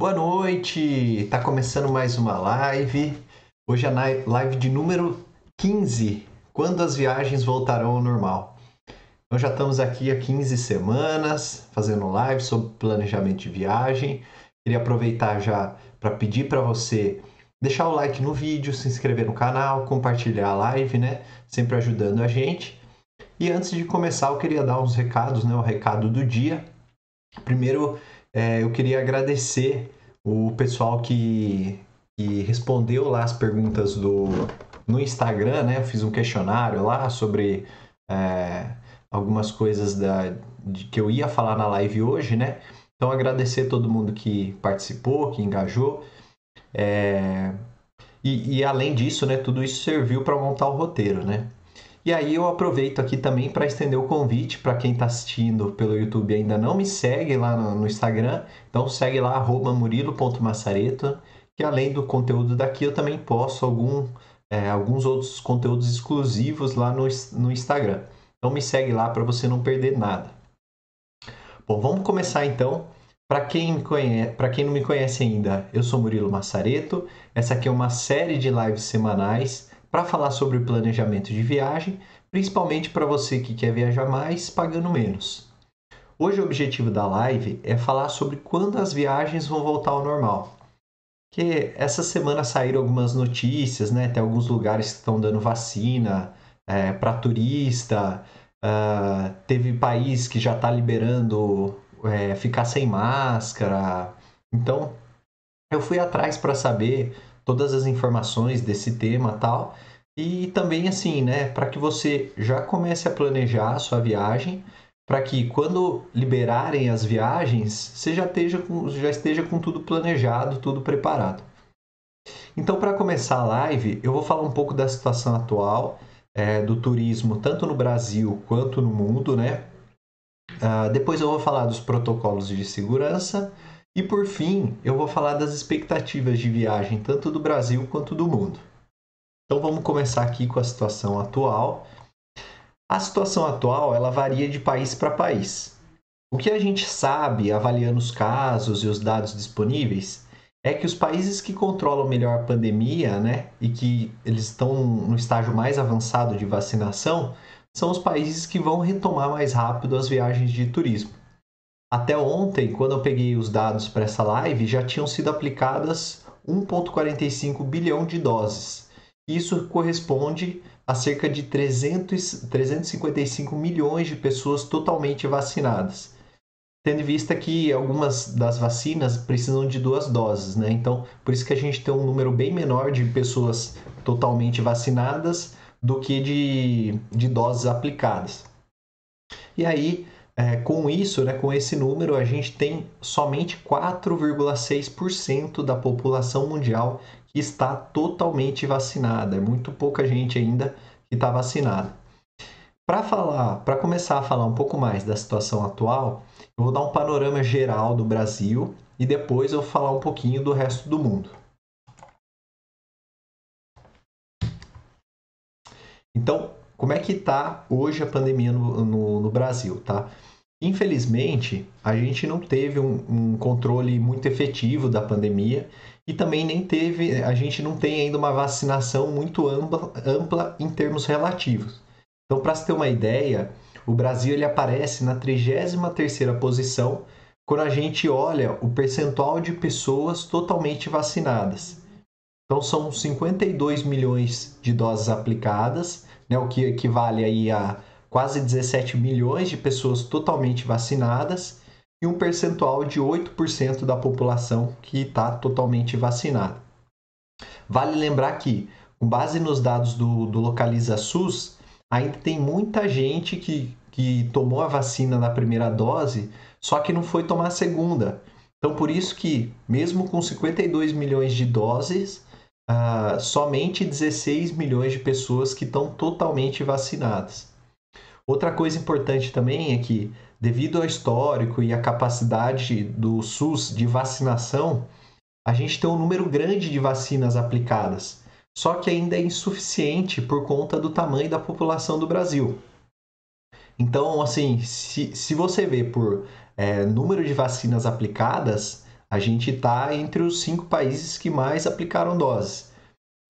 Boa noite! Tá começando mais uma live. Hoje é a live de número 15, quando as viagens voltarão ao normal. Então já estamos aqui há 15 semanas fazendo live sobre planejamento de viagem. Queria aproveitar já para pedir para você deixar o like no vídeo, se inscrever no canal, compartilhar a live, né? Sempre ajudando a gente. E antes de começar, eu queria dar uns recados, né? O recado do dia. Primeiro, é, eu queria agradecer o pessoal que, que respondeu lá as perguntas do, no Instagram, né? Eu fiz um questionário lá sobre é, algumas coisas da, de, que eu ia falar na live hoje, né? Então, agradecer todo mundo que participou, que engajou. É, e, e, além disso, né, tudo isso serviu para montar o roteiro, né? E aí eu aproveito aqui também para estender o convite para quem está assistindo pelo YouTube e ainda não me segue lá no, no Instagram, então segue lá murilo.massareto, que além do conteúdo daqui eu também posto algum, é, alguns outros conteúdos exclusivos lá no, no Instagram. Então me segue lá para você não perder nada. Bom, vamos começar então. Para quem, conhece, quem não me conhece ainda, eu sou Murilo Massareto. Essa aqui é uma série de lives semanais para falar sobre planejamento de viagem, principalmente para você que quer viajar mais pagando menos. Hoje o objetivo da live é falar sobre quando as viagens vão voltar ao normal. Que essa semana saíram algumas notícias, né? Tem alguns lugares que estão dando vacina é, para turista, uh, teve país que já está liberando é, ficar sem máscara. Então eu fui atrás para saber todas as informações desse tema tal. E também assim, né, para que você já comece a planejar a sua viagem, para que quando liberarem as viagens, você já esteja com, já esteja com tudo planejado, tudo preparado. Então, para começar a live, eu vou falar um pouco da situação atual é, do turismo, tanto no Brasil quanto no mundo, né? Uh, depois eu vou falar dos protocolos de segurança e por fim, eu vou falar das expectativas de viagem tanto do Brasil quanto do mundo. Então vamos começar aqui com a situação atual. A situação atual, ela varia de país para país. O que a gente sabe, avaliando os casos e os dados disponíveis, é que os países que controlam melhor a pandemia, né, e que eles estão no estágio mais avançado de vacinação, são os países que vão retomar mais rápido as viagens de turismo. Até ontem, quando eu peguei os dados para essa live, já tinham sido aplicadas 1,45 bilhão de doses. Isso corresponde a cerca de 300, 355 milhões de pessoas totalmente vacinadas. Tendo em vista que algumas das vacinas precisam de duas doses, né? Então, por isso que a gente tem um número bem menor de pessoas totalmente vacinadas do que de, de doses aplicadas. E aí, é, com isso, né, com esse número, a gente tem somente 4,6% da população mundial que está totalmente vacinada. É muito pouca gente ainda que está vacinada. Para falar, para começar a falar um pouco mais da situação atual, eu vou dar um panorama geral do Brasil e depois eu vou falar um pouquinho do resto do mundo. Então, como é que está hoje a pandemia no, no, no Brasil, tá? Infelizmente, a gente não teve um, um, controle muito efetivo da pandemia e também nem teve, a gente não tem ainda uma vacinação muito ampla, ampla em termos relativos. Então, para se ter uma ideia, o Brasil ele aparece na 33ª posição quando a gente olha o percentual de pessoas totalmente vacinadas. Então, são 52 milhões de doses aplicadas, né, o que equivale aí a quase 17 milhões de pessoas totalmente vacinadas e um percentual de 8% da população que está totalmente vacinada. Vale lembrar que, com base nos dados do, do Localiza SUS, ainda tem muita gente que, que tomou a vacina na primeira dose, só que não foi tomar a segunda. Então, por isso que, mesmo com 52 milhões de doses, uh, somente 16 milhões de pessoas que estão totalmente vacinadas. Outra coisa importante também é que, devido ao histórico e à capacidade do SUS de vacinação, a gente tem um número grande de vacinas aplicadas, só que ainda é insuficiente por conta do tamanho da população do Brasil. Então, assim, se, se você vê por é, número de vacinas aplicadas, A gente está entre os cinco países que mais aplicaram doses.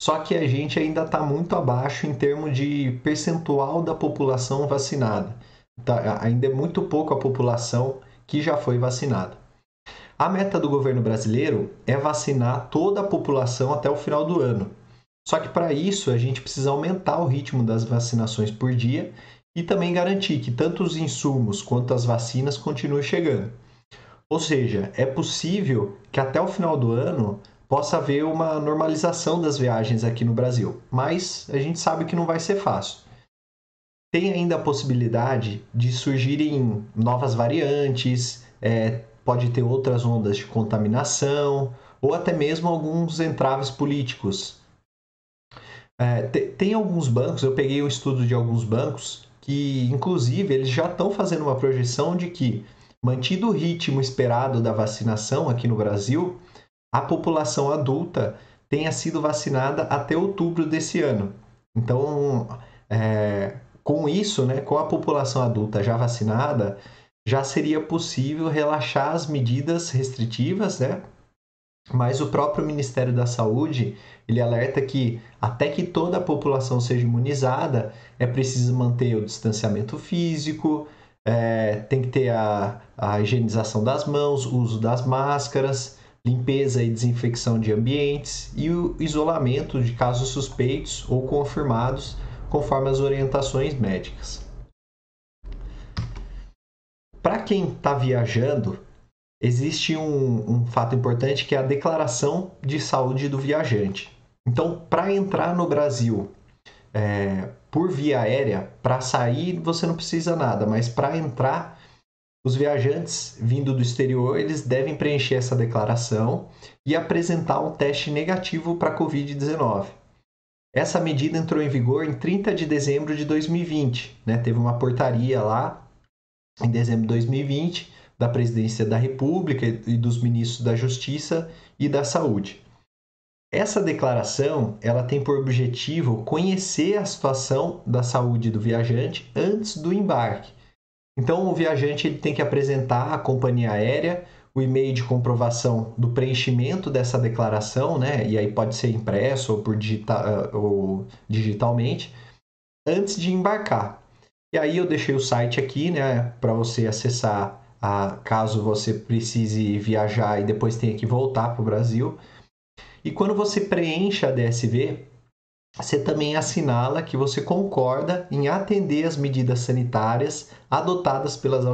Só que a gente ainda está muito abaixo em termos de percentual da população vacinada. Tá, ainda é muito pouco a população que já foi vacinada. A meta do governo brasileiro é vacinar toda a população até o final do ano. Só que para isso a gente precisa aumentar o ritmo das vacinações por dia e também garantir que tanto os insumos quanto as vacinas continuem chegando. Ou seja, é possível que até o final do ano possa haver uma normalização das viagens aqui no Brasil, mas a gente sabe que não vai ser fácil. Tem ainda a possibilidade de surgirem novas variantes, é, pode ter outras ondas de contaminação ou até mesmo alguns entraves políticos. É, tem alguns bancos, eu peguei o um estudo de alguns bancos que, inclusive, eles já estão fazendo uma projeção de que, mantido o ritmo esperado da vacinação aqui no Brasil, a população adulta tenha sido vacinada até outubro desse ano. Então, é, com isso, né, com a população adulta já vacinada, já seria possível relaxar as medidas restritivas, né? Mas o próprio Ministério da Saúde ele alerta que até que toda a população seja imunizada é preciso manter o distanciamento físico, é, tem que ter a, a higienização das mãos, o uso das máscaras, limpeza e desinfecção de ambientes e o isolamento de casos suspeitos ou confirmados conforme as orientações médicas. Para quem está viajando, existe um, um, fato importante que é a declaração de saúde do viajante. Então, para entrar no Brasil é, por via aérea, para sair você não precisa nada, mas para entrar, os viajantes vindo do exterior eles devem preencher essa declaração e apresentar um teste negativo para Covid-19. Essa medida entrou em vigor em 30 de dezembro de 2020. Né? Teve uma portaria lá em dezembro de 2020 da Presidência da República e dos Ministros da Justiça e da Saúde. Essa declaração ela tem por objetivo conhecer a situação da saúde do viajante antes do embarque. Então, o viajante ele tem que apresentar à companhia aérea o e-mail de comprovação do preenchimento dessa declaração, né? E aí pode ser impresso ou por digital, uh, ou digitalmente, antes de embarcar. E aí eu deixei o site aqui, né, para você acessar, a, caso você precise viajar e depois tenha que voltar para o Brasil. E quando você preenche a DSV, você também assinala que você concorda em atender as medidas sanitárias adotadas pelas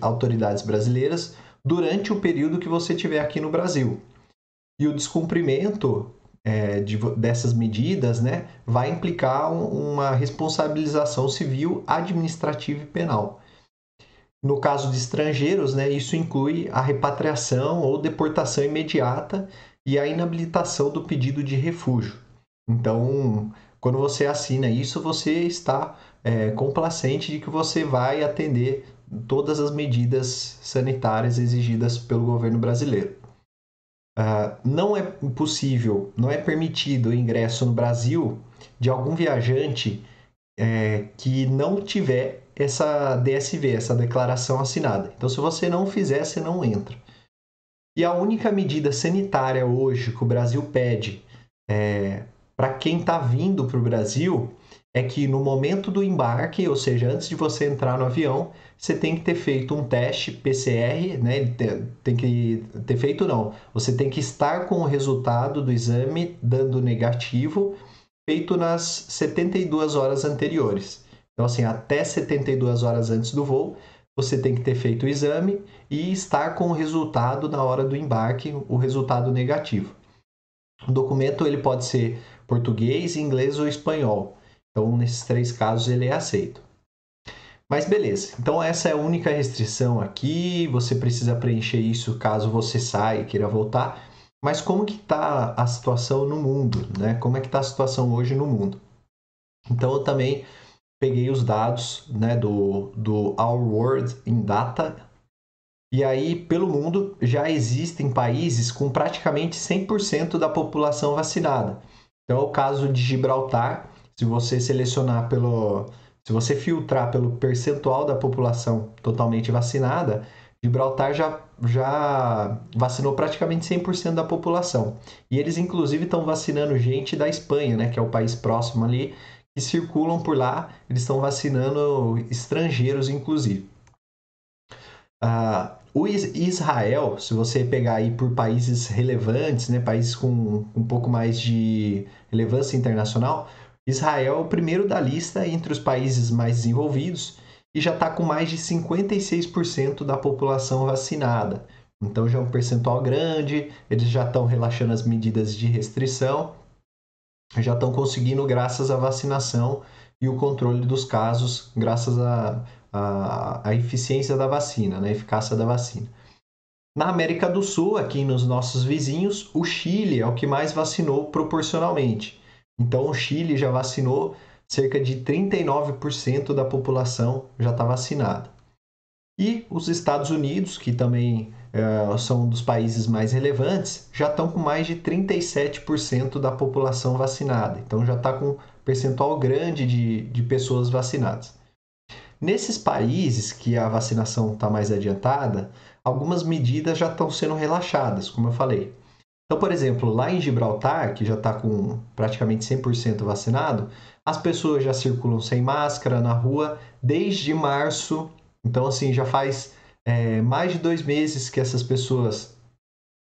autoridades brasileiras durante o período que você estiver aqui no Brasil. E o descumprimento é, de, dessas medidas né, vai implicar um, uma responsabilização civil, administrativa e penal. No caso de estrangeiros, né, isso inclui a repatriação ou deportação imediata e a inabilitação do pedido de refúgio. Então, quando você assina isso, você está é, complacente de que você vai atender todas as medidas sanitárias exigidas pelo governo brasileiro. Uh, não é possível, não é permitido o ingresso no Brasil de algum viajante é, que não tiver essa DSV, essa declaração assinada. Então, se você não fizer, você não entra. E a única medida sanitária hoje que o Brasil pede é, para quem está vindo para o Brasil é que no momento do embarque, ou seja, antes de você entrar no avião, você tem que ter feito um teste PCR, né? Tem que ter feito não. Você tem que estar com o resultado do exame dando negativo, feito nas 72 horas anteriores. Então, assim, até 72 horas antes do voo, você tem que ter feito o exame e estar com o resultado na hora do embarque, o resultado negativo. O documento ele pode ser português, inglês ou espanhol. Então, nesses três casos, ele é aceito. Mas beleza, então essa é a única restrição aqui, você precisa preencher isso caso você saia e queira voltar. Mas como que está a situação no mundo, né? Como é que está a situação hoje no mundo? Então eu também peguei os dados né, do, do Our World in Data, e aí pelo mundo já existem países com praticamente 100% da população vacinada. Então é o caso de Gibraltar, se você selecionar pelo. Se você filtrar pelo percentual da população totalmente vacinada, Gibraltar já, já vacinou praticamente 100% da população. E eles, inclusive, estão vacinando gente da Espanha, né, que é o país próximo ali, que circulam por lá. Eles estão vacinando estrangeiros, inclusive. Uh, o Israel, se você pegar aí por países relevantes, né, países com um pouco mais de relevância internacional, Israel é o primeiro da lista entre os países mais desenvolvidos e já está com mais de 56% da população vacinada. Então já é um percentual grande, eles já estão relaxando as medidas de restrição, já estão conseguindo graças à vacinação e o controle dos casos, graças a, a, a, eficiência da vacina, né? a eficácia da vacina. Na América do Sul, aqui nos nossos vizinhos, o Chile é o que mais vacinou proporcionalmente. Então o Chile já vacinou cerca de 39% da população já está vacinada. E os Estados Unidos, que também é, são um dos países mais relevantes, já estão com mais de 37% da população vacinada. Então já está com um percentual grande de, de pessoas vacinadas. Nesses países que a vacinação está mais adiantada, algumas medidas já estão sendo relaxadas, como eu falei. Então, por exemplo, lá em Gibraltar, que já está com praticamente 100% vacinado, as pessoas já circulam sem máscara na rua desde março. Então, assim, já faz é, mais de dois meses que essas pessoas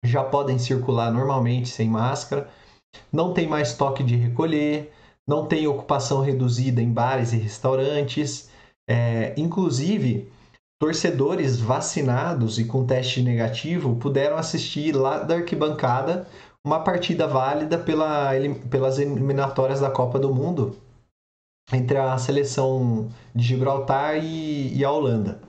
já podem circular normalmente sem máscara. Não tem mais toque de recolher, não tem ocupação reduzida em bares e restaurantes. É, inclusive, torcedores vacinados e com teste negativo puderam assistir lá da arquibancada uma partida válida pela, pelas eliminatórias da Copa do Mundo entre a seleção de Gibraltar e, e a Holanda.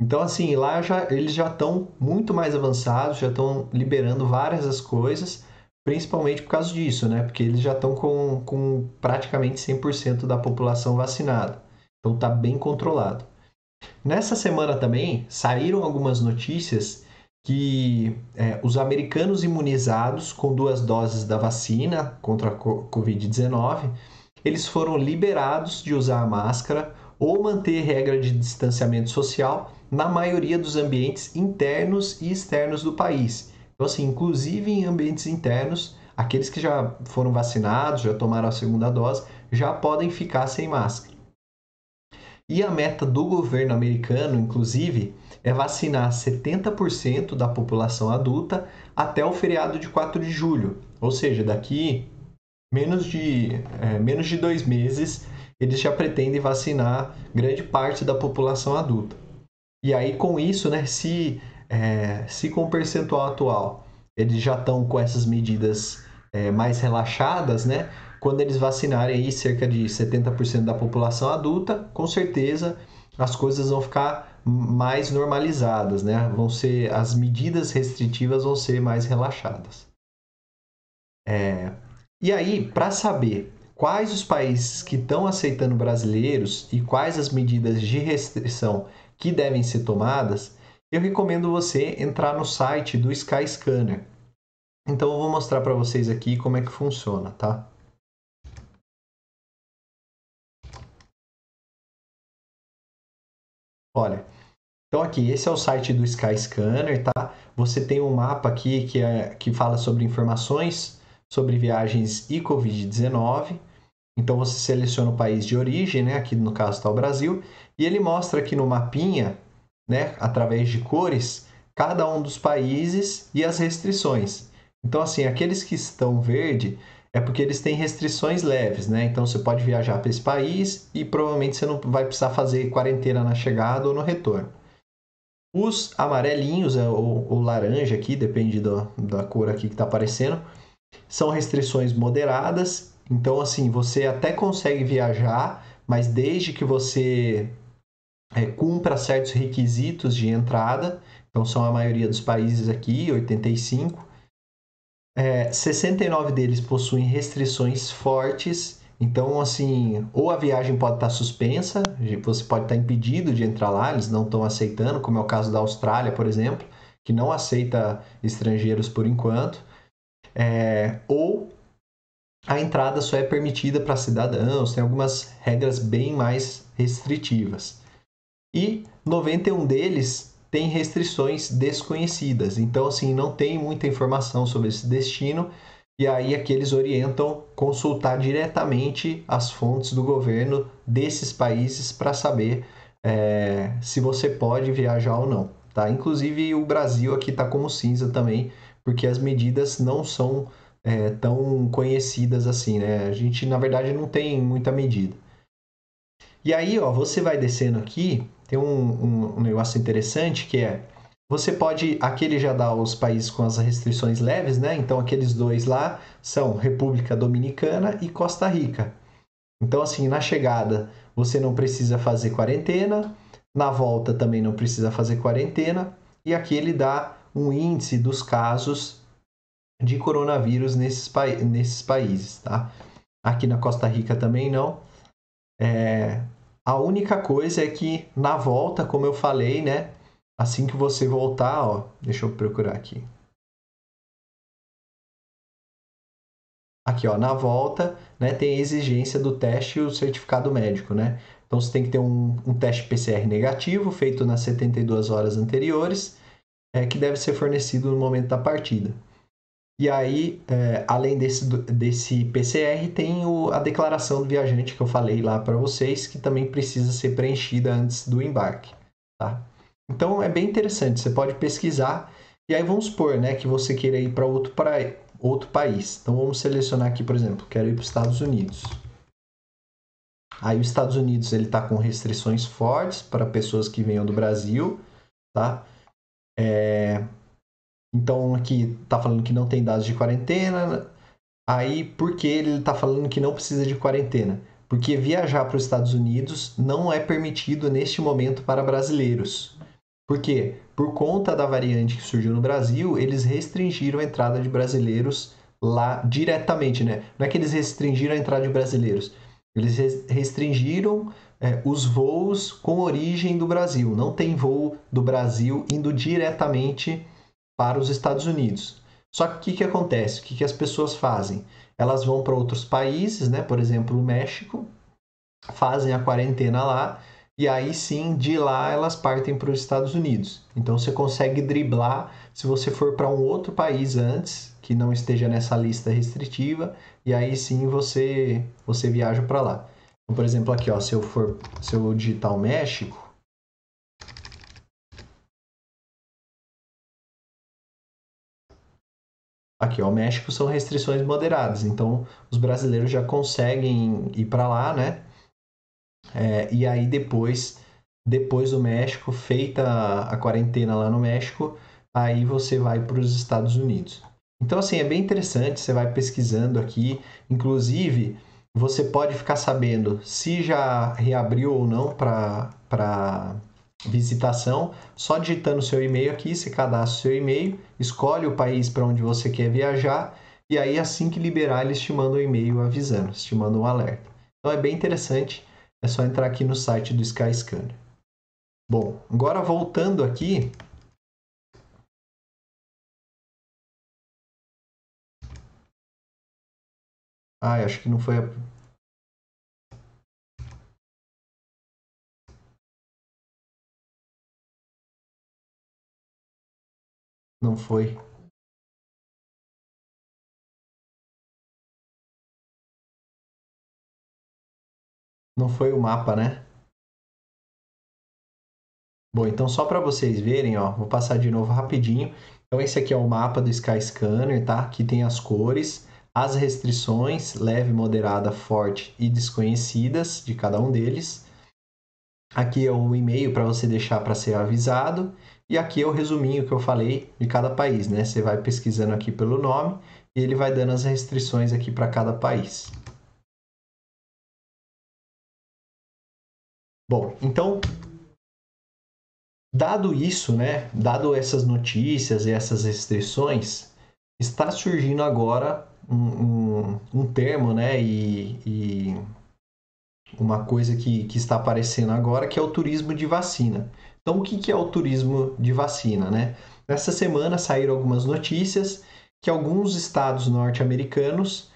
Então, assim, lá já, eles já estão muito mais avançados, já estão liberando várias das coisas, principalmente por causa disso, né? Porque eles já estão com, com praticamente 100% da população vacinada. Então, está bem controlado. Nessa semana também saíram algumas notícias que é, os americanos imunizados com duas doses da vacina contra a Covid-19 eles foram liberados de usar a máscara ou manter regra de distanciamento social na maioria dos ambientes internos e externos do país. Então, assim, inclusive em ambientes internos, aqueles que já foram vacinados, já tomaram a segunda dose, já podem ficar sem máscara. E a meta do governo americano, inclusive, é vacinar 70% da população adulta até o feriado de 4 de julho. Ou seja, daqui menos de, é, menos de dois meses, eles já pretendem vacinar grande parte da população adulta. E aí, com isso, né, se, é, se com o percentual atual eles já estão com essas medidas é, mais relaxadas, né, quando eles vacinarem aí cerca de 70% da população adulta, com certeza as coisas vão ficar mais normalizadas, né? Vão ser as medidas restritivas vão ser mais relaxadas. É, e aí, para saber quais os países que estão aceitando brasileiros e quais as medidas de restrição que devem ser tomadas, eu recomendo você entrar no site do Skyscanner. Então eu vou mostrar para vocês aqui como é que funciona, tá? Olha, então aqui, esse é o site do Skyscanner, tá? Você tem um mapa aqui que, é, que fala sobre informações sobre viagens e Covid-19. Então você seleciona o país de origem, né? aqui no caso está o Brasil, e ele mostra aqui no mapinha, né? através de cores, cada um dos países e as restrições. Então, assim, aqueles que estão verde é porque eles têm restrições leves, né? Então você pode viajar para esse país e provavelmente você não vai precisar fazer quarentena na chegada ou no retorno. Os amarelinhos, é, ou, laranja aqui, depende do, da cor aqui que está aparecendo, são restrições moderadas, então assim, você até consegue viajar, mas desde que você é, cumpra certos requisitos de entrada, então são a maioria dos países aqui, 85. É, 69 deles possuem restrições fortes, então assim, ou a viagem pode estar suspensa, você pode estar impedido de entrar lá, eles não estão aceitando, como é o caso da Austrália, por exemplo, que não aceita estrangeiros por enquanto. É, ou a entrada só é permitida para cidadãos, tem algumas regras bem mais restritivas. E 91 deles tem restrições desconhecidas. Então, assim, não tem muita informação sobre esse destino e aí é que eles orientam consultar diretamente as fontes do governo desses países para saber é, se você pode viajar ou não. Tá? Inclusive o Brasil aqui está como cinza também, porque as medidas não são é, tão conhecidas assim. Né? A gente, na verdade, não tem muita medida. E aí, ó, você vai descendo aqui, tem um, um, um negócio interessante que é você pode, aqui ele já dá os países com as restrições leves, né? Então aqueles dois lá são República Dominicana e Costa Rica. Então assim, na chegada você não precisa fazer quarentena, na volta também não precisa fazer quarentena, e aqui ele dá um índice dos casos de coronavírus nesses, pa nesses países, tá? Aqui na Costa Rica também não. É... A única coisa é que na volta, como eu falei, né? Assim que você voltar, ó, deixa eu procurar aqui. Aqui, ó, na volta, né, tem a exigência do teste e o certificado médico, né? Então você tem que ter um, um teste PCR negativo feito nas 72 horas anteriores, é, que deve ser fornecido no momento da partida. E aí, é, além desse, desse PCR, tem o, a declaração do viajante que eu falei lá para vocês, que também precisa ser preenchida antes do embarque. Tá? Então é bem interessante, você pode pesquisar. E aí vamos supor né, que você queira ir para outro, outro país. Então vamos selecionar aqui, por exemplo, quero ir para os Estados Unidos. Aí os Estados Unidos ele está com restrições fortes para pessoas que venham do Brasil, tá? É... Então aqui está falando que não tem dados de quarentena. Aí por que ele está falando que não precisa de quarentena? Porque viajar para os Estados Unidos não é permitido neste momento para brasileiros. Por quê? Por conta da variante que surgiu no Brasil, eles restringiram a entrada de brasileiros lá diretamente, né? Não é que eles restringiram a entrada de brasileiros, eles restringiram é, os voos com origem do Brasil. Não tem voo do Brasil indo diretamente para os Estados Unidos. Só que o que, que acontece? O que, que as pessoas fazem? Elas vão para outros países, né? por exemplo, o México, fazem a quarentena lá e aí sim, de lá elas partem para os Estados Unidos. Então você consegue driblar se você for para um outro país antes, que não esteja nessa lista restritiva, e aí sim você você viaja para lá. Então, por exemplo, aqui, ó, se eu for se eu digitar o México, Aqui, ó, o México são restrições moderadas, então os brasileiros já conseguem ir para lá, né? É, e aí depois, depois do México, feita a quarentena lá no México, aí você vai para os Estados Unidos. Então, assim, é bem interessante, você vai pesquisando aqui. Inclusive, você pode ficar sabendo se já reabriu ou não para visitação, só digitando seu e-mail aqui, você cadastra seu e-mail, escolhe o país para onde você quer viajar, e aí assim que liberar, eles te mandam um e-mail avisando, te mandam um alerta. Então é bem interessante é só entrar aqui no site do Skyscanner. Bom, agora voltando aqui, Ah, acho que não foi a... Não foi. Não foi o mapa, né? Bom, então só para vocês verem, ó, vou passar de novo rapidinho. Então esse aqui é o mapa do Skyscanner, tá? Aqui tem as cores, as restrições, leve, moderada, forte e desconhecidas de cada um deles. Aqui é o e-mail para você deixar para ser avisado. E aqui é o resuminho que eu falei de cada país, né? Você vai pesquisando aqui pelo nome e ele vai dando as restrições aqui para cada país. Bom, então, dado isso, né, dado essas notícias e essas restrições, está surgindo agora um, um, um termo, né, e, e, uma coisa que, que está aparecendo agora, que é o turismo de vacina. Então, o que, é o turismo de vacina, né? Nessa semana saíram algumas notícias que alguns estados norte-americanos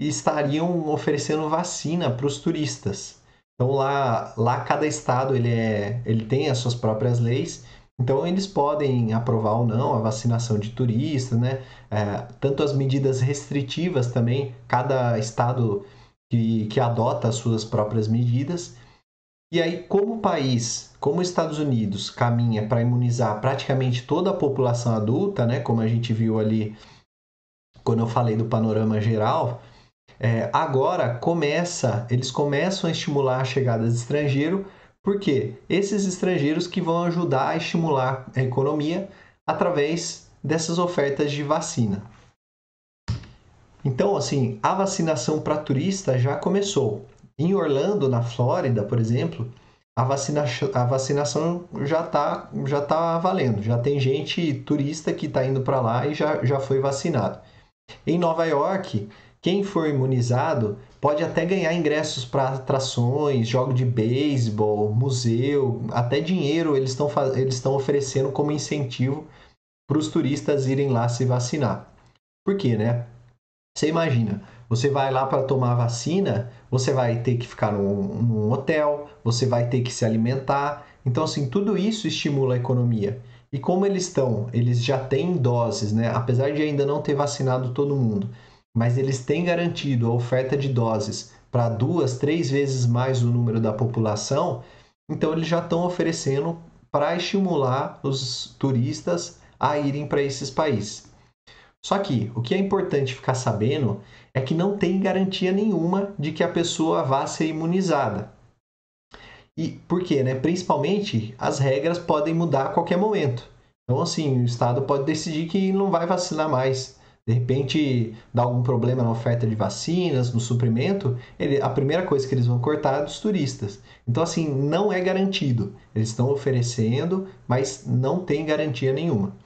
estariam oferecendo vacina para os turistas. Então lá, lá cada estado ele, é, ele tem as suas próprias leis Então eles podem aprovar ou não a vacinação de turistas, né? É, tanto as medidas restritivas também, cada estado que, que adota as suas próprias medidas. E aí, como o país, como os Estados Unidos, caminha para imunizar praticamente toda a população adulta, né? Como a gente viu ali quando eu falei do panorama geral, é, agora começa, eles começam a estimular a chegada de estrangeiro, porque esses estrangeiros que vão ajudar a estimular a economia através dessas ofertas de vacina. Então, assim, a vacinação para turista já começou. Em Orlando, na Flórida, por exemplo, a, vacina, a vacinação já está já tá valendo. Já tem gente turista que está indo para lá e já, já foi vacinado. Em Nova York, quem for imunizado pode até ganhar ingressos para atrações, jogo de beisebol, museu, até dinheiro eles estão eles oferecendo como incentivo para os turistas irem lá se vacinar. Por quê, né? Você imagina, você vai lá para tomar vacina, você vai ter que ficar num, num, hotel, você vai ter que se alimentar. Então, assim, tudo isso estimula a economia. E como eles estão, eles já têm doses, né? Apesar de ainda não ter vacinado todo mundo, mas eles têm garantido a oferta de doses para duas, três vezes mais o número da população, então eles já estão oferecendo para estimular os turistas a irem para esses países. Só que o que é importante ficar sabendo é que não tem garantia nenhuma de que a pessoa vá ser imunizada. E por quê? Né? Principalmente as regras podem mudar a qualquer momento. Então, assim, o Estado pode decidir que não vai vacinar mais de repente dá algum problema na oferta de vacinas, no suprimento, ele, a primeira coisa que eles vão cortar é dos turistas. Então, assim, não é garantido. Eles estão oferecendo, mas não tem garantia nenhuma.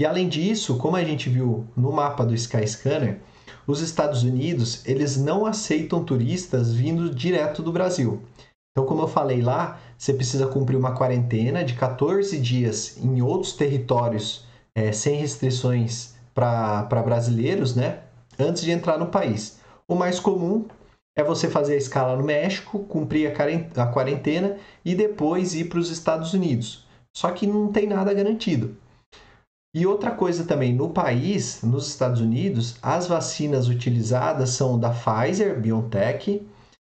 E além disso, como a gente viu no mapa do Skyscanner, os Estados Unidos eles não aceitam turistas vindo direto do Brasil. Então, como eu falei lá, você precisa cumprir uma quarentena de 14 dias em outros territórios é, sem restrições para brasileiros, né? Antes de entrar no país. O mais comum é você fazer a escala no México, cumprir a quarentena e depois ir para os Estados Unidos. Só que não tem nada garantido. E outra coisa também, no país, nos Estados Unidos, as vacinas utilizadas são da Pfizer, BioNTech,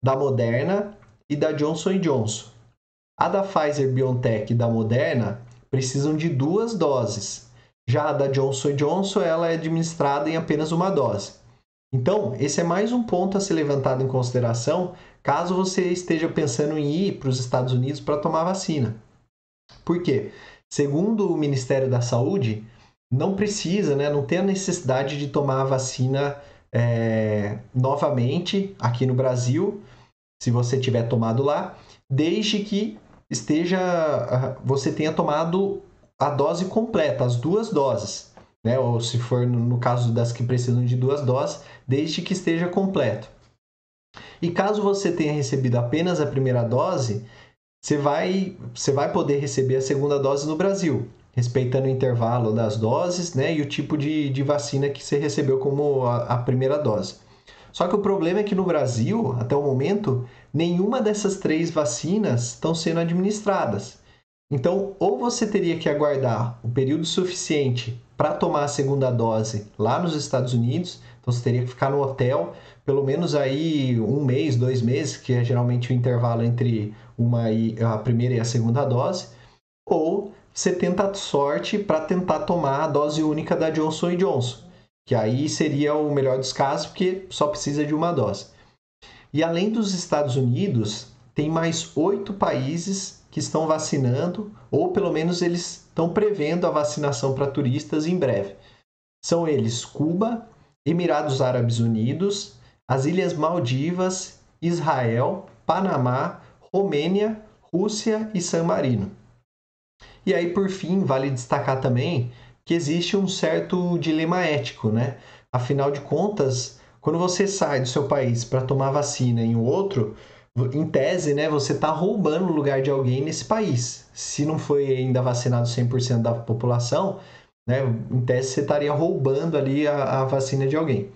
da Moderna e da Johnson Johnson. A da Pfizer, BioNTech e da Moderna precisam de duas doses, já a da Johnson Johnson, ela é administrada em apenas uma dose. Então, esse é mais um ponto a ser levantado em consideração caso você esteja pensando em ir para os Estados Unidos para tomar vacina. Por quê? Segundo o Ministério da Saúde, não precisa, né, não tem a necessidade de tomar a vacina é, novamente aqui no Brasil, se você tiver tomado lá, desde que esteja você tenha tomado a dose completa, as duas doses, né? Ou se for no caso das que precisam de duas doses, desde que esteja completo. E caso você tenha recebido apenas a primeira dose, você vai, você vai poder receber a segunda dose no Brasil, respeitando o intervalo das doses né, e o tipo de, de vacina que você recebeu como a, a primeira dose. Só que o problema é que no Brasil, até o momento, nenhuma dessas três vacinas estão sendo administradas. Então, ou você teria que aguardar o período suficiente para tomar a segunda dose lá nos Estados Unidos, então você teria que ficar no hotel pelo menos aí um mês, dois meses, que é geralmente o intervalo entre uma a primeira e a segunda dose, ou você tenta sorte para tentar tomar a dose única da Johnson Johnson, que aí seria o melhor dos casos, porque só precisa de uma dose. E além dos Estados Unidos, tem mais oito países que estão vacinando, ou pelo menos eles estão prevendo a vacinação para turistas em breve. São eles Cuba, Emirados Árabes Unidos, as Ilhas Maldivas, Israel, Panamá, Romênia, Rússia e San Marino. E aí, por fim, vale destacar também que existe um certo dilema ético, né? Afinal de contas, quando você sai do seu país para tomar vacina em outro, em tese, né, você está roubando o lugar de alguém nesse país. Se não foi ainda vacinado 100% da população, né, em tese você estaria roubando ali a, a, vacina de alguém.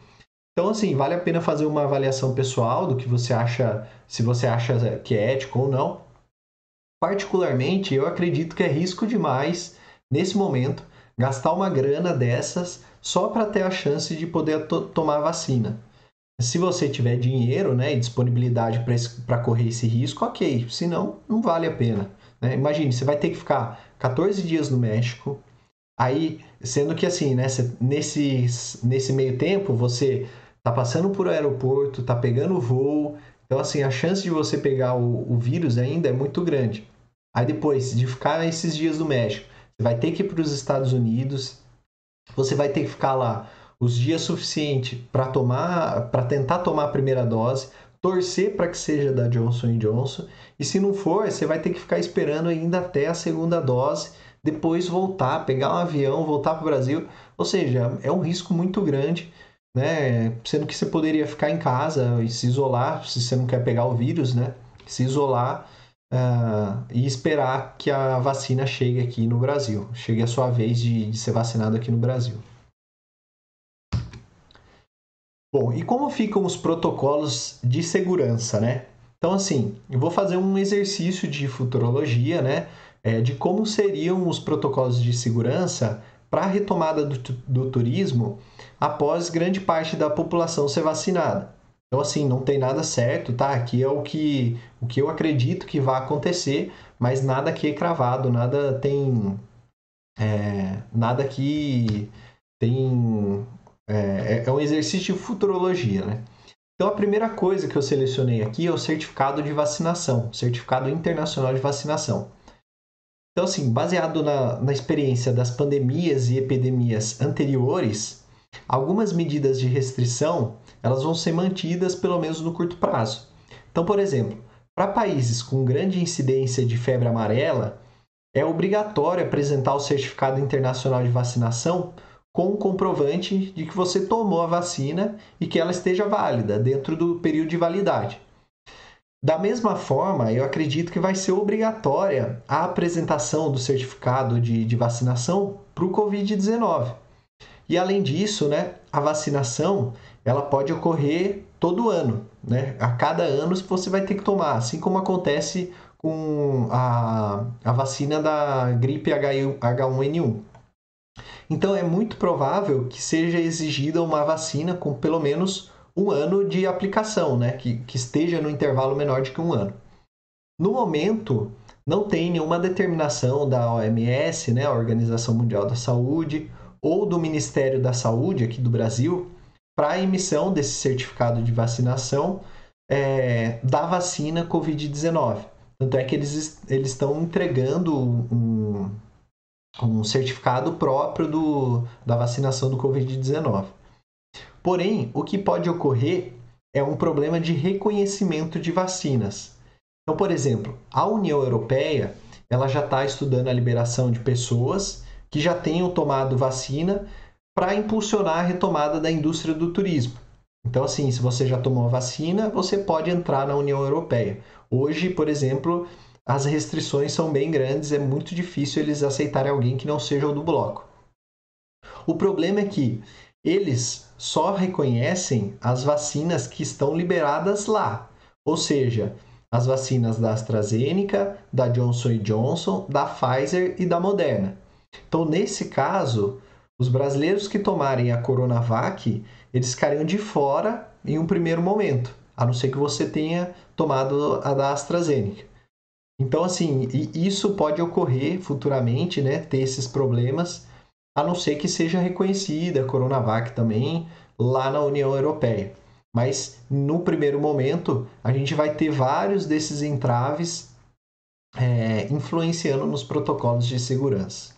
Então, assim, vale a pena fazer uma avaliação pessoal do que você acha, se você acha que é ético ou não. particularmente, eu acredito que é risco demais, nesse momento, gastar uma grana dessas só para ter a chance de poder to tomar vacina. Se você tiver dinheiro né, e disponibilidade para correr esse risco, ok. Senão, não vale a pena. Né? Imagine, você vai ter que ficar 14 dias no México, aí, sendo que assim, né, nesse, nesse meio tempo, você tá passando por aeroporto, tá pegando voo, então assim, a chance de você pegar o, o vírus ainda é muito grande. Aí depois de ficar esses dias no México, você vai ter que ir para os Estados Unidos, você vai ter que ficar lá os dias suficientes para tomar, para tentar tomar a primeira dose, torcer para que seja da Johnson Johnson, e se não for, você vai ter que ficar esperando ainda até a segunda dose, depois voltar, pegar um avião, voltar para o Brasil. Ou seja, é um risco muito grande, né? Sendo que você poderia ficar em casa e se isolar, se você não quer pegar o vírus, né? Se isolar uh, e esperar que a vacina chegue aqui no Brasil, chegue a sua vez de, de ser vacinado aqui no Brasil. Bom, e como ficam os protocolos de segurança, né? Então, assim, eu vou fazer um exercício de futurologia, né? É, de como seriam os protocolos de segurança para a retomada do, do turismo após grande parte da população ser vacinada. Então, assim, não tem nada certo, tá? Aqui é o que, o que eu acredito que vai acontecer, mas nada aqui é cravado, nada tem. É, nada que tem é, é, é um exercício de futurologia, né? Então, a primeira coisa que eu selecionei aqui é o certificado de vacinação, certificado internacional de vacinação. Então, assim, baseado na, na experiência das pandemias e epidemias anteriores, algumas medidas de restrição elas vão ser mantidas pelo menos no curto prazo. Então, por exemplo, para países com grande incidência de febre amarela, é obrigatório apresentar o certificado internacional de vacinação com o comprovante de que você tomou a vacina e que ela esteja válida dentro do período de validade. Da mesma forma, eu acredito que vai ser obrigatória a apresentação do certificado de, de vacinação para o Covid-19. E além disso, né, a vacinação ela pode ocorrer todo ano. Né? A cada ano você vai ter que tomar, assim como acontece com a, a vacina da gripe H1N1. Então é muito provável que seja exigida uma vacina com pelo menos um ano de aplicação, né? que, que esteja no intervalo menor de que um ano. No momento, não tem nenhuma determinação da OMS, né, a Organização Mundial da Saúde, ou do Ministério da Saúde aqui do Brasil, para a emissão desse certificado de vacinação é, da vacina Covid-19. Tanto é que eles, eles estão entregando um, um certificado próprio do, da vacinação do Covid-19. Porém, o que pode ocorrer é um problema de reconhecimento de vacinas. Então, por exemplo, a União Europeia ela já está estudando a liberação de pessoas que já tenham tomado vacina para impulsionar a retomada da indústria do turismo. Então, assim, se você já tomou a vacina, você pode entrar na União Europeia. Hoje, por exemplo, as restrições são bem grandes, é muito difícil eles aceitarem alguém que não seja o do bloco. O problema é que eles só reconhecem as vacinas que estão liberadas lá, ou seja, as vacinas da AstraZeneca, da Johnson Johnson, da Pfizer e da Moderna. Então, nesse caso, os brasileiros que tomarem a Coronavac, eles ficariam de fora em um primeiro momento, a não ser que você tenha tomado a da AstraZeneca. Então, assim, isso pode ocorrer futuramente, né? Ter esses problemas, a não ser que seja reconhecida a Coronavac também lá na União Europeia. Mas no primeiro momento, a gente vai ter vários desses entraves é, influenciando nos protocolos de segurança.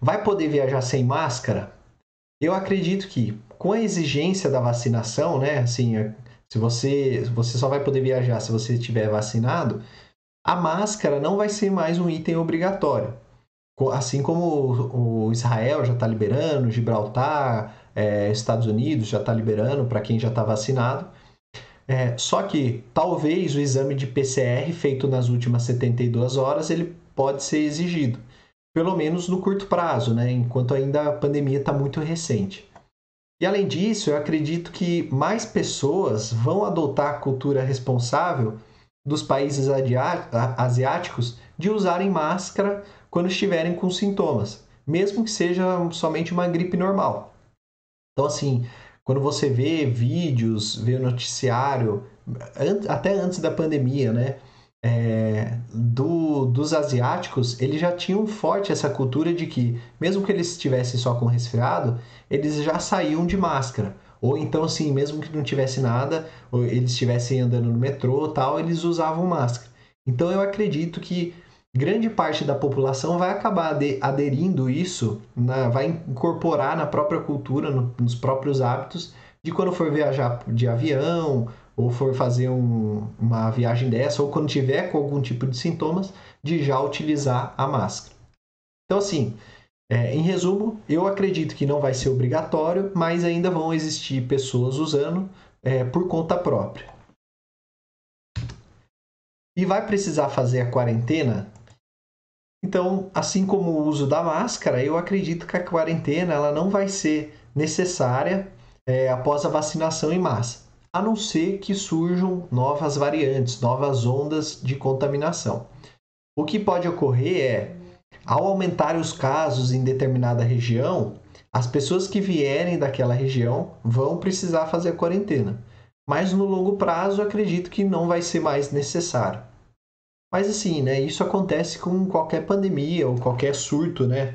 Vai poder viajar sem máscara? Eu acredito que com a exigência da vacinação, né? Assim, se você, você só vai poder viajar se você estiver vacinado, a máscara não vai ser mais um item obrigatório. Assim como o Israel já está liberando, Gibraltar, é, Estados Unidos já está liberando para quem já está vacinado. É, só que talvez o exame de PCR feito nas últimas 72 horas ele pode ser exigido, pelo menos no curto prazo, né? enquanto ainda a pandemia está muito recente. E além disso, eu acredito que mais pessoas vão adotar a cultura responsável dos países asiáticos de usarem máscara quando estiverem com sintomas, mesmo que seja somente uma gripe normal. Então, assim, quando você vê vídeos, vê noticiário, até antes da pandemia, né? É, do, dos asiáticos, eles já tinham forte essa cultura de que, mesmo que eles estivessem só com resfriado, eles já saíam de máscara. Ou então, assim, mesmo que não tivesse nada, ou eles estivessem andando no metrô tal, eles usavam máscara. Então, eu acredito que grande parte da população vai acabar aderindo isso, na, vai incorporar na própria cultura, no, nos próprios hábitos, de quando for viajar de avião, ou for fazer um, uma viagem dessa, ou quando tiver com algum tipo de sintomas, de já utilizar a máscara. Então, assim, é, em resumo, eu acredito que não vai ser obrigatório, mas ainda vão existir pessoas usando é, por conta própria. E vai precisar fazer a quarentena? Então, assim como o uso da máscara, eu acredito que a quarentena ela não vai ser necessária é, após a vacinação em massa, a não ser que surjam novas variantes, novas ondas de contaminação. O que pode ocorrer é ao aumentar os casos em determinada região, as pessoas que vierem daquela região vão precisar fazer a quarentena. Mas no longo prazo, acredito que não vai ser mais necessário. Mas assim, né, isso acontece com qualquer pandemia ou qualquer surto, né?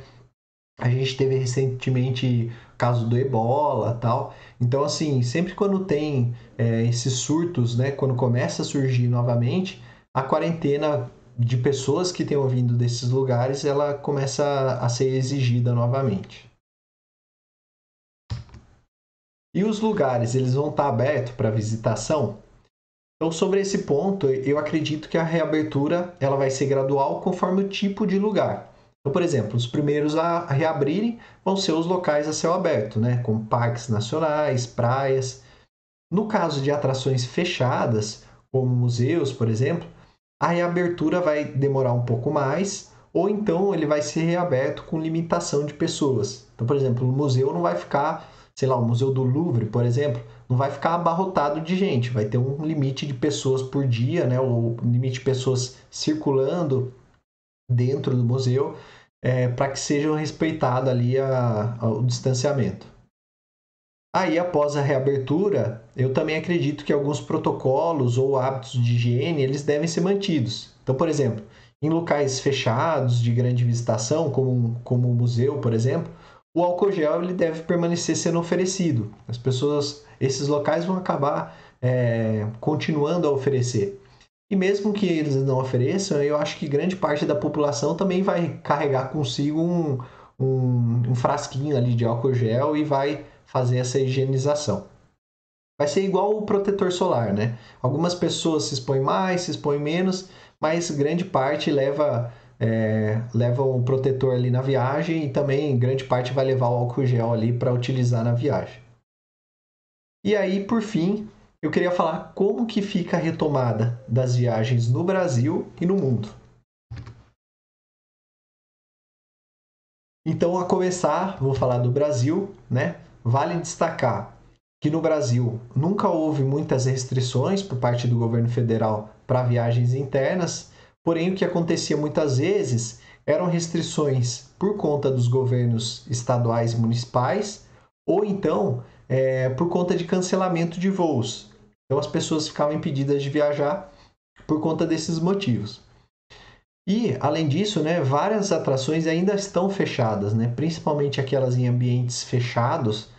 A gente teve recentemente o caso do ebola tal. Então, assim, sempre quando tem é, esses surtos, né, quando começa a surgir novamente, a quarentena de pessoas que tenham vindo desses lugares, ela começa a ser exigida novamente. E os lugares, eles vão estar abertos para visitação? Então, sobre esse ponto, eu acredito que a reabertura ela vai ser gradual conforme o tipo de lugar. Então, por exemplo, os primeiros a reabrirem vão ser os locais a céu aberto, né? como parques nacionais, praias. No caso de atrações fechadas, como museus, por exemplo, a reabertura vai demorar um pouco mais, ou então ele vai ser reaberto com limitação de pessoas. Então, por exemplo, o museu não vai ficar, sei lá, o Museu do Louvre, por exemplo, não vai ficar abarrotado de gente, vai ter um limite de pessoas por dia, né, ou limite de pessoas circulando dentro do museu, é, para que seja respeitado ali a, a, o distanciamento. Aí, após a reabertura, eu também acredito que alguns protocolos ou hábitos de higiene eles devem ser mantidos. Então, por exemplo, em locais fechados de grande visitação, como, como o museu, por exemplo, o álcool gel ele deve permanecer sendo oferecido. As pessoas, esses locais vão acabar é, continuando a oferecer. E mesmo que eles não ofereçam, eu acho que grande parte da população também vai carregar consigo um, um, um frasquinho ali de álcool gel e vai fazer essa higienização. Vai ser igual o protetor solar, né? Algumas pessoas se expõem mais, se expõem menos, mas grande parte leva é, leva o protetor ali na viagem e também grande parte vai levar o álcool gel ali para utilizar na viagem. E aí, por fim, eu queria falar como que fica a retomada das viagens no Brasil e no mundo. Então, a começar, vou falar do Brasil, né? Vale destacar que no Brasil nunca houve muitas restrições por parte do governo federal para viagens internas, porém o que acontecia muitas vezes eram restrições por conta dos governos estaduais e municipais ou então é, por conta de cancelamento de voos. Então as pessoas ficavam impedidas de viajar por conta desses motivos. E, além disso, né, várias atrações ainda estão fechadas, né, principalmente aquelas em ambientes fechados,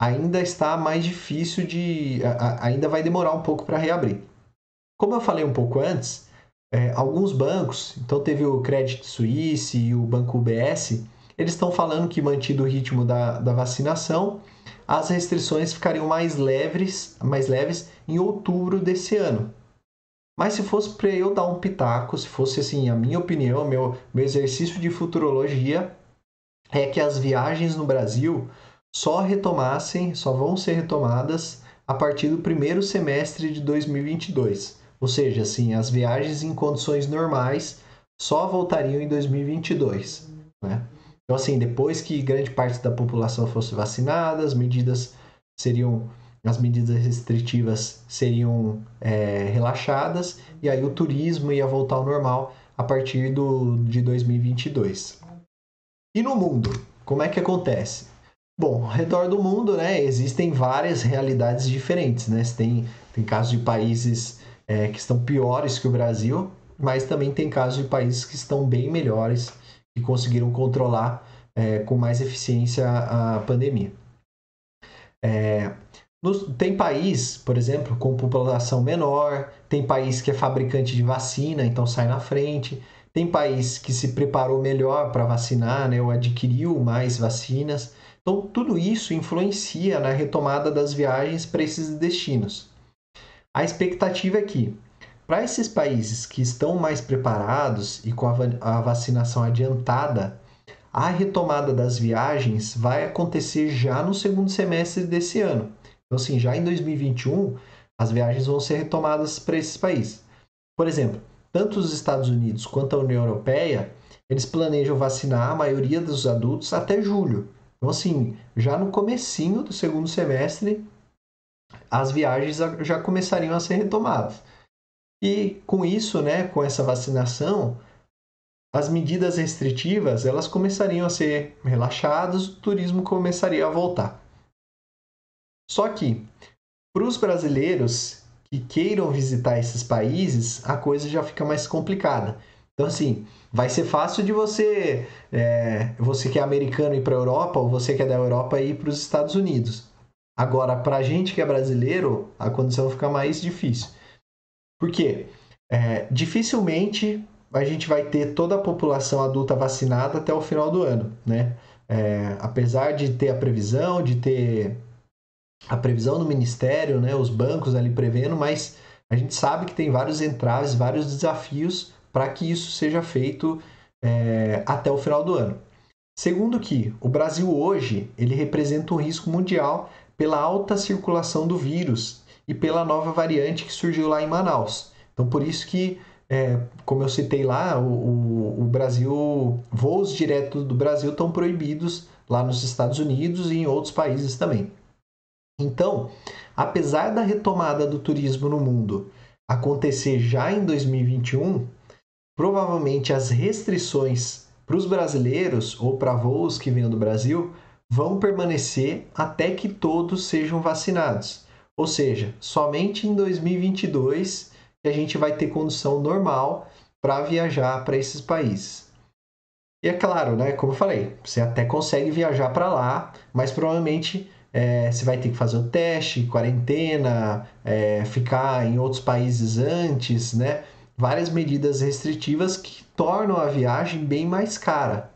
ainda está mais difícil de. ainda vai demorar um pouco para reabrir. Como eu falei um pouco antes, é, alguns bancos, então teve o Credit Suisse e o Banco UBS, eles estão falando que, mantido o ritmo da, da vacinação, as restrições ficariam mais leves, mais leves em outubro desse ano. Mas se fosse para eu dar um pitaco, se fosse assim a minha opinião, meu, meu exercício de futurologia, é que as viagens no Brasil só retomassem, só vão ser retomadas a partir do primeiro semestre de 2022. Ou seja, assim, as viagens em condições normais só voltariam em 2022. Né? Então, assim, depois que grande parte da população fosse vacinada, as medidas seriam as medidas restritivas seriam é, relaxadas e aí o turismo ia voltar ao normal a partir do, de 2022. E no mundo, como é que acontece? Bom, ao redor do mundo, né, existem várias realidades diferentes, né? Tem, tem casos de países é, que estão piores que o Brasil, mas também tem casos de países que estão bem melhores e conseguiram controlar é, com mais eficiência a pandemia. É, nos, tem país, por exemplo, com população menor, tem país que é fabricante de vacina, então sai na frente, tem país que se preparou melhor para vacinar, né, ou adquiriu mais vacinas. Então, tudo isso influencia na retomada das viagens para esses destinos. A expectativa é que, para esses países que estão mais preparados e com a vacinação adiantada, a retomada das viagens vai acontecer já no segundo semestre desse ano. Então, assim, já em 2021, as viagens vão ser retomadas para esses países. Por exemplo, tanto os Estados Unidos quanto a União Europeia, eles planejam vacinar a maioria dos adultos até julho. Então, assim, já no comecinho do segundo semestre, as viagens já começariam a ser retomadas. E com isso, né, com essa vacinação, as medidas restritivas elas começariam a ser relaxadas, o turismo começaria a voltar. Só que para os brasileiros que queiram visitar esses países, a coisa já fica mais complicada. Então, assim, vai ser fácil de você, é, você que é americano ir para a Europa, ou você que é da Europa ir para os Estados Unidos. Agora, para a gente que é brasileiro, a condição fica mais difícil. Por quê? É, dificilmente a gente vai ter toda a população adulta vacinada até o final do ano, né? É, apesar de ter a previsão, de ter a previsão do Ministério, né, os bancos ali prevendo, mas a gente sabe que tem vários entraves, vários desafios para que isso seja feito é, até o final do ano. Segundo que o Brasil hoje ele representa um risco mundial pela alta circulação do vírus e pela nova variante que surgiu lá em Manaus. Então por isso que é, como eu citei lá, o, o, Brasil, voos diretos do Brasil estão proibidos lá nos Estados Unidos e em outros países também. Então, apesar da retomada do turismo no mundo acontecer já em 2021, provavelmente as restrições para os brasileiros ou para voos que venham do Brasil vão permanecer até que todos sejam vacinados. Ou seja, somente em 2022 que a gente vai ter condição normal para viajar para esses países. E é claro, né, como eu falei, você até consegue viajar para lá, mas provavelmente é, você vai ter que fazer o teste, quarentena, é, ficar em outros países antes, né? Várias medidas restritivas que tornam a viagem bem mais cara.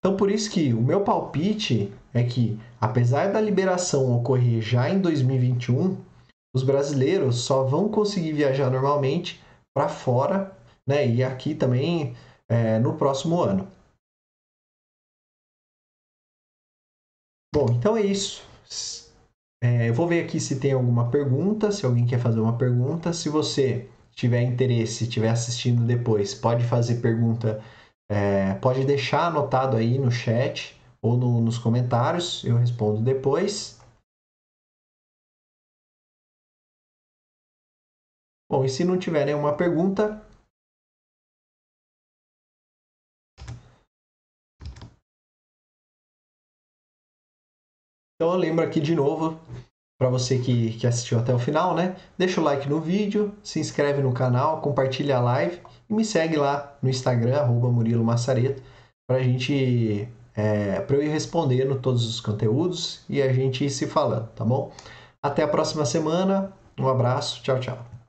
Então, por isso que o meu palpite é que, apesar da liberação ocorrer já em 2021, os brasileiros só vão conseguir viajar normalmente para fora, né? E aqui também é, no próximo ano. Bom, então é isso. É, eu vou ver aqui se tem alguma pergunta, se alguém quer fazer uma pergunta. Se você tiver interesse, estiver assistindo depois, pode fazer pergunta, é, pode deixar anotado aí no chat ou no, nos comentários, eu respondo depois. Bom, e se não tiver nenhuma pergunta, Então eu lembro aqui de novo, para você que, que assistiu até o final, né? Deixa o like no vídeo, se inscreve no canal, compartilha a live e me segue lá no Instagram, arroba Murilo Massareto, para gente, é, para eu ir respondendo todos os conteúdos e a gente ir se falando, tá bom? Até a próxima semana, um abraço, tchau, tchau.